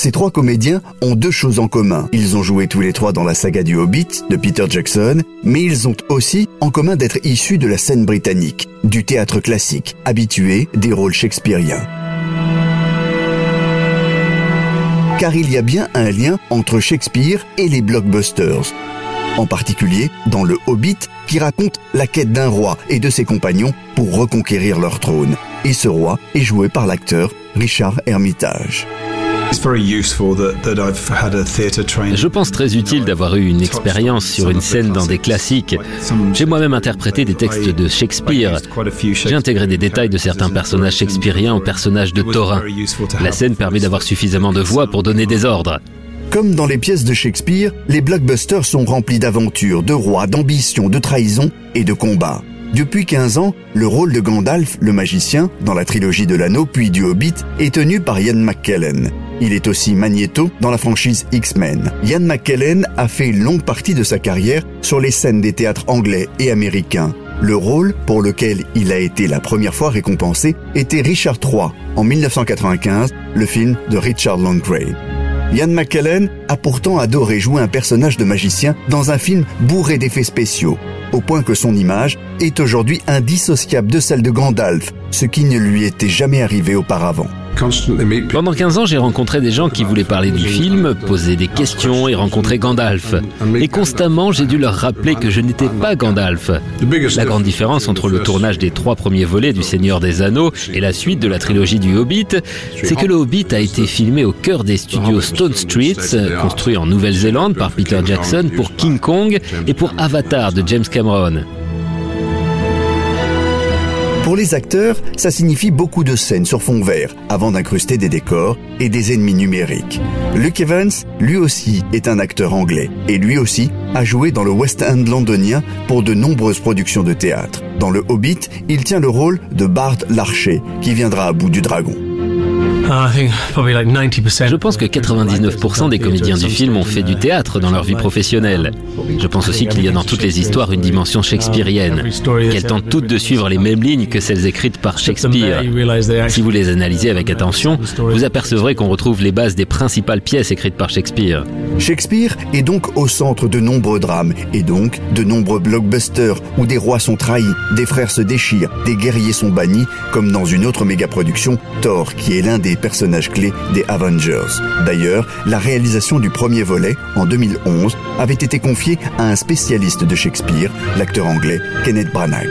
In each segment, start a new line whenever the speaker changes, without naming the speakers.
ces trois comédiens ont deux choses en commun. Ils ont joué tous les trois dans la saga du Hobbit de Peter Jackson, mais ils ont aussi en commun d'être issus de la scène britannique, du théâtre classique, habitués des rôles shakespeariens. Car il y a bien un lien entre Shakespeare et les blockbusters. En particulier dans Le Hobbit qui raconte la quête d'un roi et de ses compagnons pour reconquérir leur trône. Et ce roi est joué par l'acteur Richard Hermitage.
Je pense très utile d'avoir eu une expérience sur une scène dans des classiques. J'ai moi-même interprété des textes de Shakespeare. J'ai intégré des détails de certains personnages shakespeariens au personnage de Thorin. La scène permet d'avoir suffisamment de voix pour donner des ordres.
Comme dans les pièces de Shakespeare, les blockbusters sont remplis d'aventures, de rois, d'ambitions, de trahisons et de combats. Depuis 15 ans, le rôle de Gandalf, le magicien, dans la trilogie de l'anneau puis du Hobbit, est tenu par Ian McKellen. Il est aussi Magneto dans la franchise X-Men. Ian McKellen a fait une longue partie de sa carrière sur les scènes des théâtres anglais et américains. Le rôle pour lequel il a été la première fois récompensé était Richard III en 1995, le film de Richard Longgrave. Ian McKellen a pourtant adoré jouer un personnage de magicien dans un film bourré d'effets spéciaux, au point que son image est aujourd'hui indissociable de celle de Gandalf, ce qui ne lui était jamais arrivé auparavant.
Pendant 15 ans, j'ai rencontré des gens qui voulaient parler du film, poser des questions et rencontrer Gandalf. Et constamment, j'ai dû leur rappeler que je n'étais pas Gandalf. La grande différence entre le tournage des trois premiers volets du Seigneur des Anneaux et la suite de la trilogie du Hobbit, c'est que le Hobbit a été filmé au cœur des studios Stone Streets, construits en Nouvelle-Zélande par Peter Jackson pour King Kong et pour Avatar de James Cameron.
Pour les acteurs, ça signifie beaucoup de scènes sur fond vert avant d'incruster des décors et des ennemis numériques. Luke Evans, lui aussi, est un acteur anglais et lui aussi a joué dans le West End londonien pour de nombreuses productions de théâtre. Dans le Hobbit, il tient le rôle de Bard l'archer qui viendra à bout du dragon.
Je pense que 99% des comédiens du film ont fait du théâtre dans leur vie professionnelle. Je pense aussi qu'il y a dans toutes les histoires une dimension shakespearienne, qu'elles tentent toutes de suivre les mêmes lignes que celles écrites par Shakespeare. Si vous les analysez avec attention, vous apercevrez qu'on retrouve les bases des principales pièces écrites par Shakespeare.
Shakespeare est donc au centre de nombreux drames et donc de nombreux blockbusters où des rois sont trahis, des frères se déchirent, des guerriers sont bannis, comme dans une autre méga production, Thor, qui est l'un des personnages clés des Avengers. D'ailleurs, la réalisation du premier volet, en 2011, avait été confiée à un spécialiste de Shakespeare, l'acteur anglais Kenneth Branagh.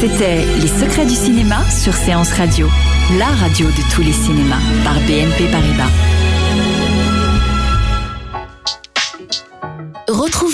C'était Les secrets du cinéma sur Séance Radio, la radio de tous les cinémas par BNP Paribas.